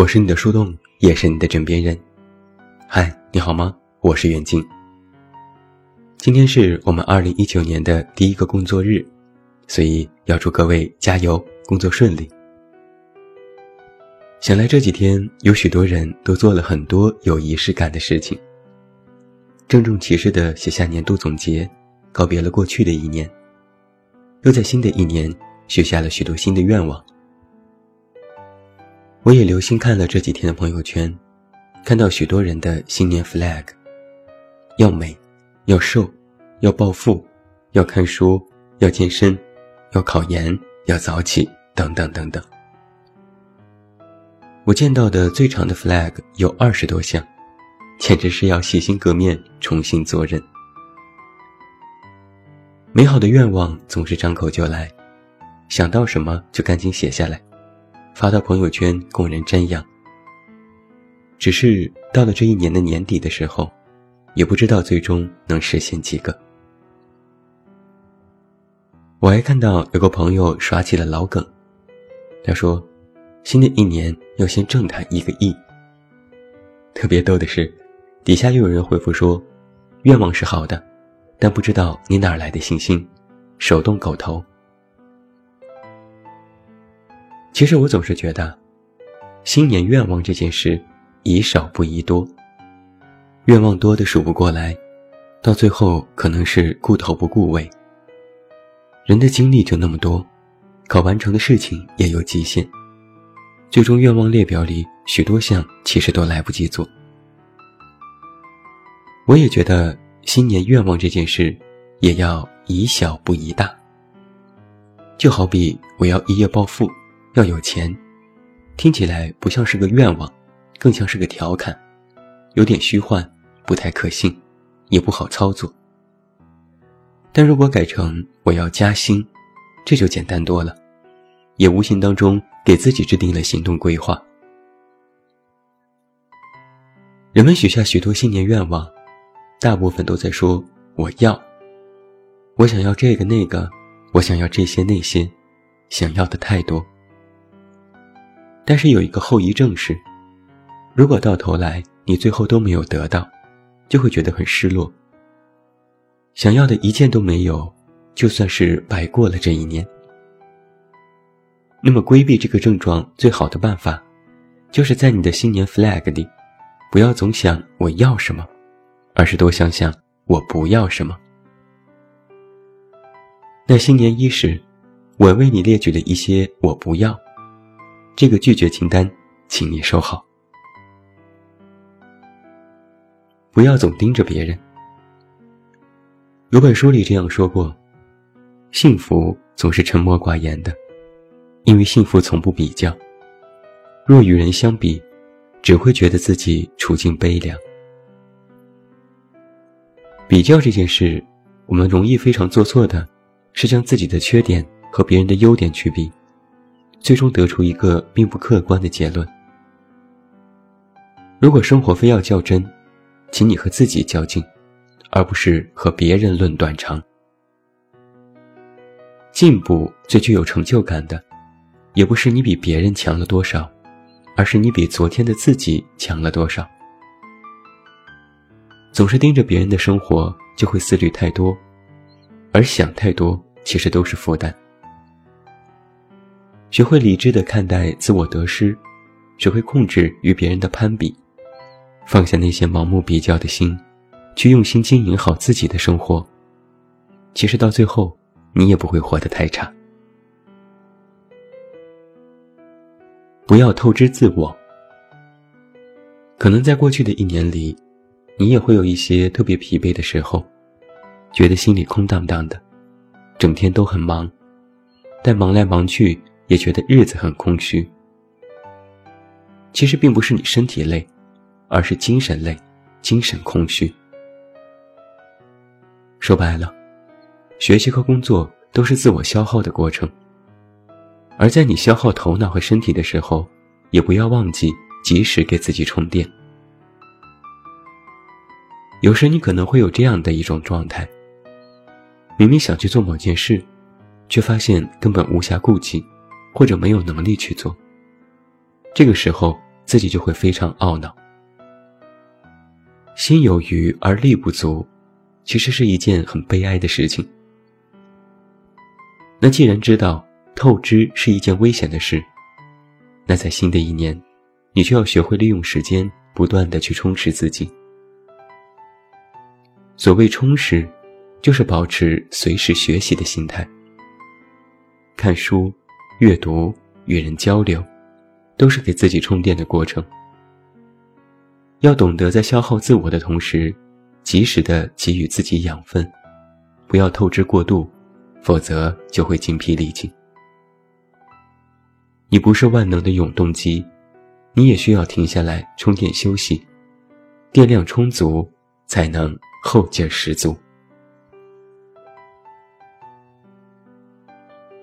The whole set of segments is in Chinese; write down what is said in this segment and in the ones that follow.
我是你的树洞，也是你的枕边人。嗨，你好吗？我是远近。今天是我们二零一九年的第一个工作日，所以要祝各位加油，工作顺利。想来这几天有许多人都做了很多有仪式感的事情，郑重其事地写下年度总结，告别了过去的一年，又在新的一年许下了许多新的愿望。我也留心看了这几天的朋友圈，看到许多人的新年 flag，要美，要瘦，要暴富，要看书，要健身，要考研，要早起，等等等等。我见到的最长的 flag 有二十多项，简直是要洗心革面，重新做人。美好的愿望总是张口就来，想到什么就赶紧写下来。发到朋友圈供人瞻仰。只是到了这一年的年底的时候，也不知道最终能实现几个。我还看到有个朋友耍起了老梗，他说：“新的一年要先挣他一个亿。”特别逗的是，底下又有人回复说：“愿望是好的，但不知道你哪来的信心，手动狗头。”其实我总是觉得，新年愿望这件事，宜少不宜多。愿望多的数不过来，到最后可能是顾头不顾尾。人的精力就那么多，可完成的事情也有极限。最终愿望列表里许多项其实都来不及做。我也觉得新年愿望这件事，也要宜小不宜大。就好比我要一夜暴富。要有钱，听起来不像是个愿望，更像是个调侃，有点虚幻，不太可信，也不好操作。但如果改成我要加薪，这就简单多了，也无形当中给自己制定了行动规划。人们许下许多新年愿望，大部分都在说我要，我想要这个那个，我想要这些那些，想要的太多。但是有一个后遗症是，如果到头来你最后都没有得到，就会觉得很失落。想要的一件都没有，就算是白过了这一年。那么规避这个症状最好的办法，就是在你的新年 flag 里，不要总想我要什么，而是多想想我不要什么。那新年伊始，我为你列举了一些我不要。这个拒绝清单，请你收好。不要总盯着别人。有本书里这样说过：幸福总是沉默寡言的，因为幸福从不比较。若与人相比，只会觉得自己处境悲凉。比较这件事，我们容易非常做错的，是将自己的缺点和别人的优点去比。最终得出一个并不客观的结论。如果生活非要较真，请你和自己较劲，而不是和别人论短长。进步最具有成就感的，也不是你比别人强了多少，而是你比昨天的自己强了多少。总是盯着别人的生活，就会思虑太多，而想太多，其实都是负担。学会理智的看待自我得失，学会控制与别人的攀比，放下那些盲目比较的心，去用心经营好自己的生活。其实到最后，你也不会活得太差。不要透支自我。可能在过去的一年里，你也会有一些特别疲惫的时候，觉得心里空荡荡的，整天都很忙，但忙来忙去。也觉得日子很空虚。其实并不是你身体累，而是精神累，精神空虚。说白了，学习和工作都是自我消耗的过程。而在你消耗头脑和身体的时候，也不要忘记及时给自己充电。有时你可能会有这样的一种状态：明明想去做某件事，却发现根本无暇顾及。或者没有能力去做，这个时候自己就会非常懊恼。心有余而力不足，其实是一件很悲哀的事情。那既然知道透支是一件危险的事，那在新的一年，你就要学会利用时间，不断的去充实自己。所谓充实，就是保持随时学习的心态。看书、阅读、与人交流，都是给自己充电的过程。要懂得在消耗自我的同时，及时的给予自己养分，不要透支过度。否则就会精疲力尽。你不是万能的永动机，你也需要停下来充电休息，电量充足才能后劲十足。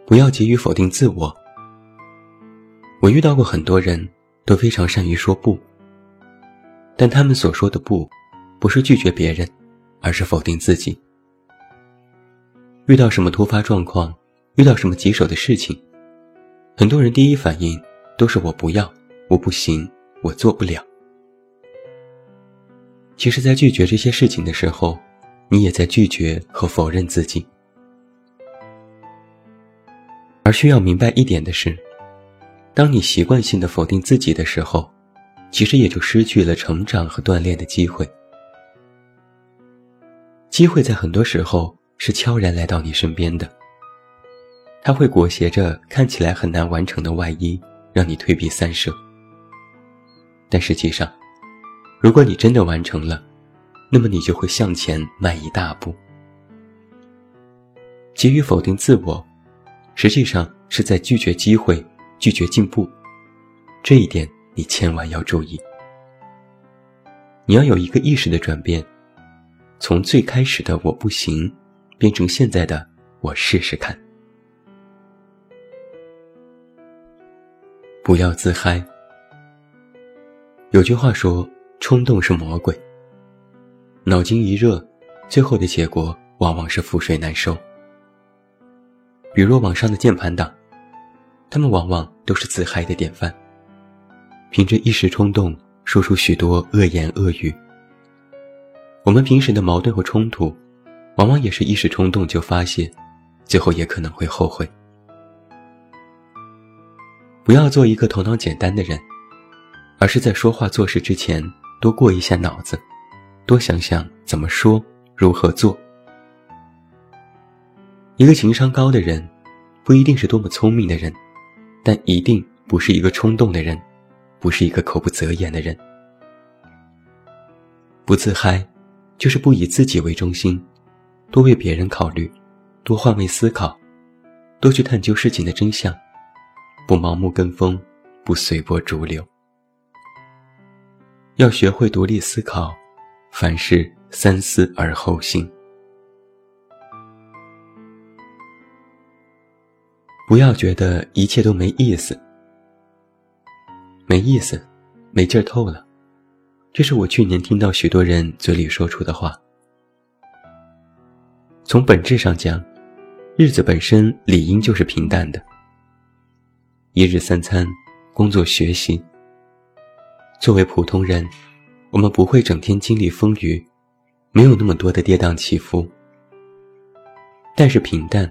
不要急于否定自我。我遇到过很多人都非常善于说不，但他们所说的不，不是拒绝别人，而是否定自己。遇到什么突发状况，遇到什么棘手的事情，很多人第一反应都是我不要，我不行，我做不了。其实，在拒绝这些事情的时候，你也在拒绝和否认自己。而需要明白一点的是，当你习惯性的否定自己的时候，其实也就失去了成长和锻炼的机会。机会在很多时候。是悄然来到你身边的，他会裹挟着看起来很难完成的外衣，让你退避三舍。但实际上，如果你真的完成了，那么你就会向前迈一大步。急于否定自我，实际上是在拒绝机会，拒绝进步。这一点你千万要注意。你要有一个意识的转变，从最开始的我不行。变成现在的我试试看，不要自嗨。有句话说：“冲动是魔鬼。”脑筋一热，最后的结果往往是覆水难收。比如网上的键盘党，他们往往都是自嗨的典范，凭着一时冲动说出许多恶言恶语。我们平时的矛盾和冲突。往往也是一时冲动就发泄，最后也可能会后悔。不要做一个头脑简单的人，而是在说话做事之前多过一下脑子，多想想怎么说，如何做。一个情商高的人，不一定是多么聪明的人，但一定不是一个冲动的人，不是一个口不择言的人。不自嗨，就是不以自己为中心。多为别人考虑，多换位思考，多去探究事情的真相，不盲目跟风，不随波逐流。要学会独立思考，凡事三思而后行。不要觉得一切都没意思，没意思，没劲儿透了。这是我去年听到许多人嘴里说出的话。从本质上讲，日子本身理应就是平淡的。一日三餐，工作学习。作为普通人，我们不会整天经历风雨，没有那么多的跌宕起伏。但是平淡，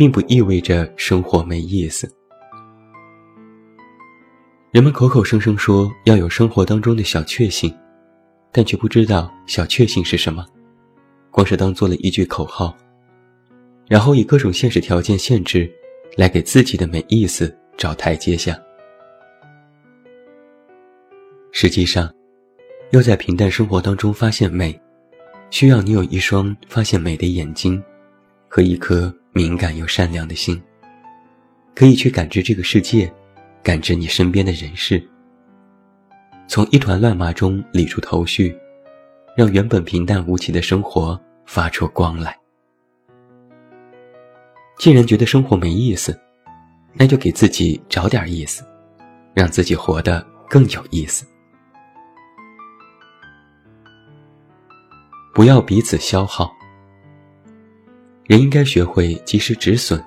并不意味着生活没意思。人们口口声声说要有生活当中的小确幸，但却不知道小确幸是什么。光是当做了一句口号，然后以各种现实条件限制，来给自己的没意思找台阶下。实际上，要在平淡生活当中发现美，需要你有一双发现美的眼睛，和一颗敏感又善良的心，可以去感知这个世界，感知你身边的人事，从一团乱麻中理出头绪。让原本平淡无奇的生活发出光来。既然觉得生活没意思，那就给自己找点意思，让自己活得更有意思。不要彼此消耗。人应该学会及时止损，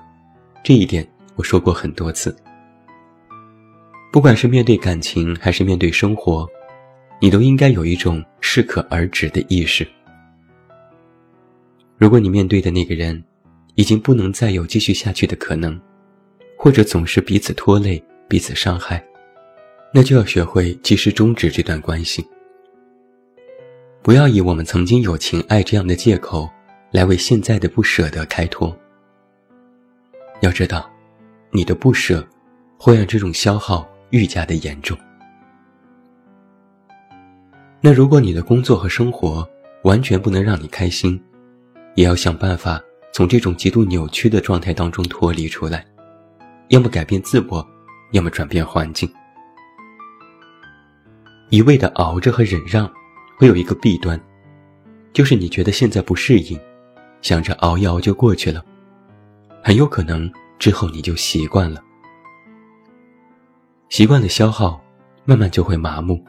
这一点我说过很多次。不管是面对感情还是面对生活，你都应该有一种适可而止的意识。如果你面对的那个人，已经不能再有继续下去的可能，或者总是彼此拖累、彼此伤害，那就要学会及时终止这段关系。不要以我们曾经有情爱这样的借口，来为现在的不舍得开脱。要知道，你的不舍，会让这种消耗愈加的严重。那如果你的工作和生活完全不能让你开心，也要想办法。从这种极度扭曲的状态当中脱离出来，要么改变自我，要么转变环境。一味的熬着和忍让，会有一个弊端，就是你觉得现在不适应，想着熬一熬就过去了，很有可能之后你就习惯了。习惯的消耗，慢慢就会麻木，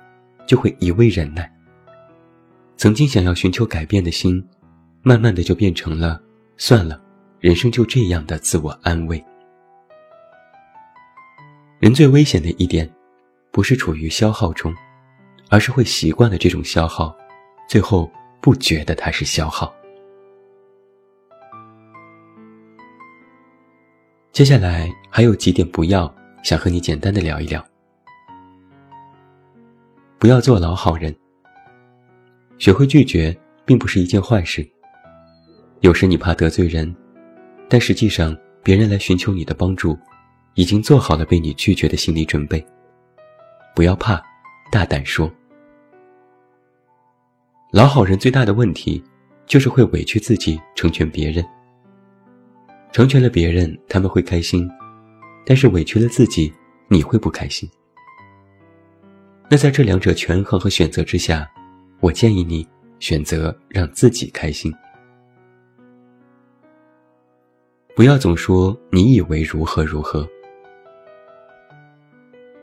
就会一味忍耐。曾经想要寻求改变的心，慢慢的就变成了。算了，人生就这样的自我安慰。人最危险的一点，不是处于消耗中，而是会习惯了这种消耗，最后不觉得它是消耗。接下来还有几点不要，想和你简单的聊一聊。不要做老好人，学会拒绝，并不是一件坏事。有时你怕得罪人，但实际上别人来寻求你的帮助，已经做好了被你拒绝的心理准备。不要怕，大胆说。老好人最大的问题，就是会委屈自己成全别人。成全了别人，他们会开心，但是委屈了自己，你会不开心。那在这两者权衡和选择之下，我建议你选择让自己开心。不要总说你以为如何如何。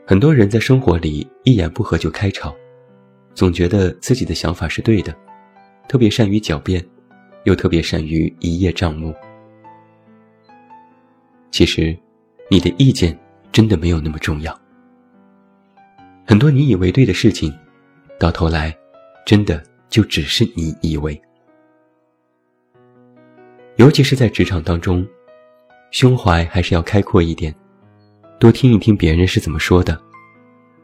很多人在生活里一言不合就开吵，总觉得自己的想法是对的，特别善于狡辩，又特别善于一叶障目。其实，你的意见真的没有那么重要。很多你以为对的事情，到头来，真的就只是你以为。尤其是在职场当中。胸怀还是要开阔一点，多听一听别人是怎么说的，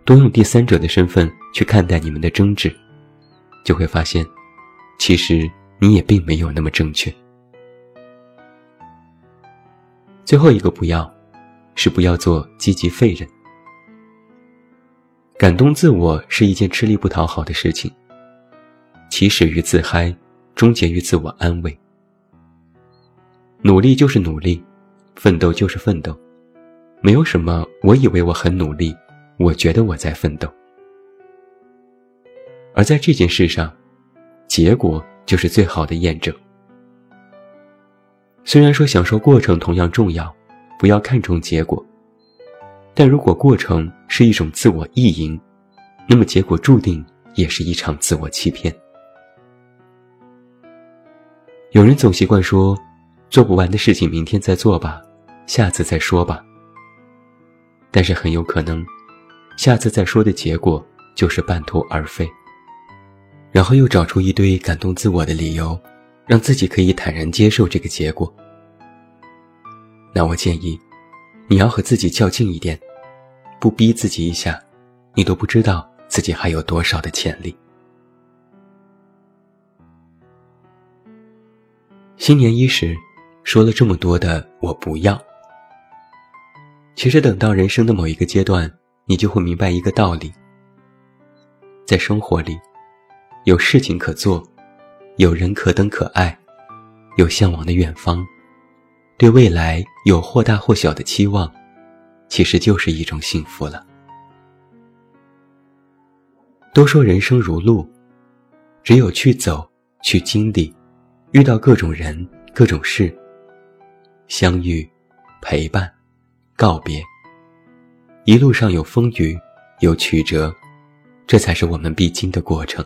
多用第三者的身份去看待你们的争执，就会发现，其实你也并没有那么正确。最后一个不要，是不要做积极废人。感动自我是一件吃力不讨好的事情，起始于自嗨，终结于自我安慰。努力就是努力。奋斗就是奋斗，没有什么。我以为我很努力，我觉得我在奋斗。而在这件事上，结果就是最好的验证。虽然说享受过程同样重要，不要看重结果，但如果过程是一种自我意淫，那么结果注定也是一场自我欺骗。有人总习惯说，做不完的事情明天再做吧。下次再说吧。但是很有可能，下次再说的结果就是半途而废。然后又找出一堆感动自我的理由，让自己可以坦然接受这个结果。那我建议，你要和自己较劲一点，不逼自己一下，你都不知道自己还有多少的潜力。新年伊始，说了这么多的我不要。其实，等到人生的某一个阶段，你就会明白一个道理：在生活里，有事情可做，有人可等可爱，有向往的远方，对未来有或大或小的期望，其实就是一种幸福了。都说人生如路，只有去走，去经历，遇到各种人、各种事，相遇，陪伴。告别，一路上有风雨，有曲折，这才是我们必经的过程。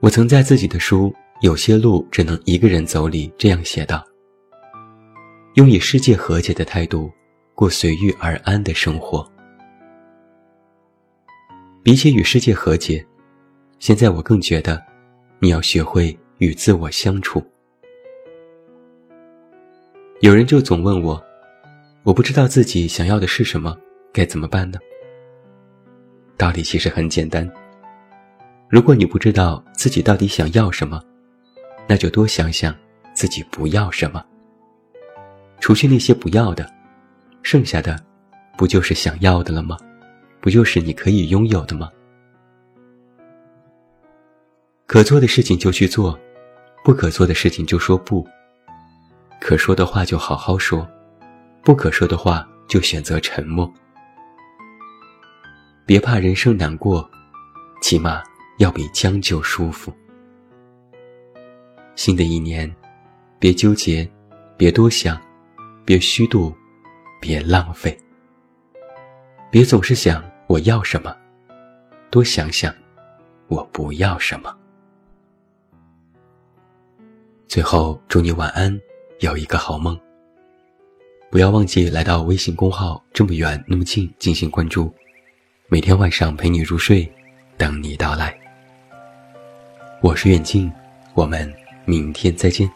我曾在自己的书《有些路只能一个人走》里这样写道：“用与世界和解的态度，过随遇而安的生活。比起与世界和解，现在我更觉得，你要学会与自我相处。有人就总问我，我不知道自己想要的是什么，该怎么办呢？道理其实很简单。如果你不知道自己到底想要什么，那就多想想自己不要什么。除去那些不要的，剩下的，不就是想要的了吗？不就是你可以拥有的吗？可做的事情就去做，不可做的事情就说不。可说的话就好好说，不可说的话就选择沉默。别怕人生难过，起码。要比将就舒服。新的一年，别纠结，别多想，别虚度，别浪费。别总是想我要什么，多想想我不要什么。最后，祝你晚安，有一个好梦。不要忘记来到微信公号“这么远那么近”进行关注，每天晚上陪你入睡，等你到来。我是远近，我们明天再见。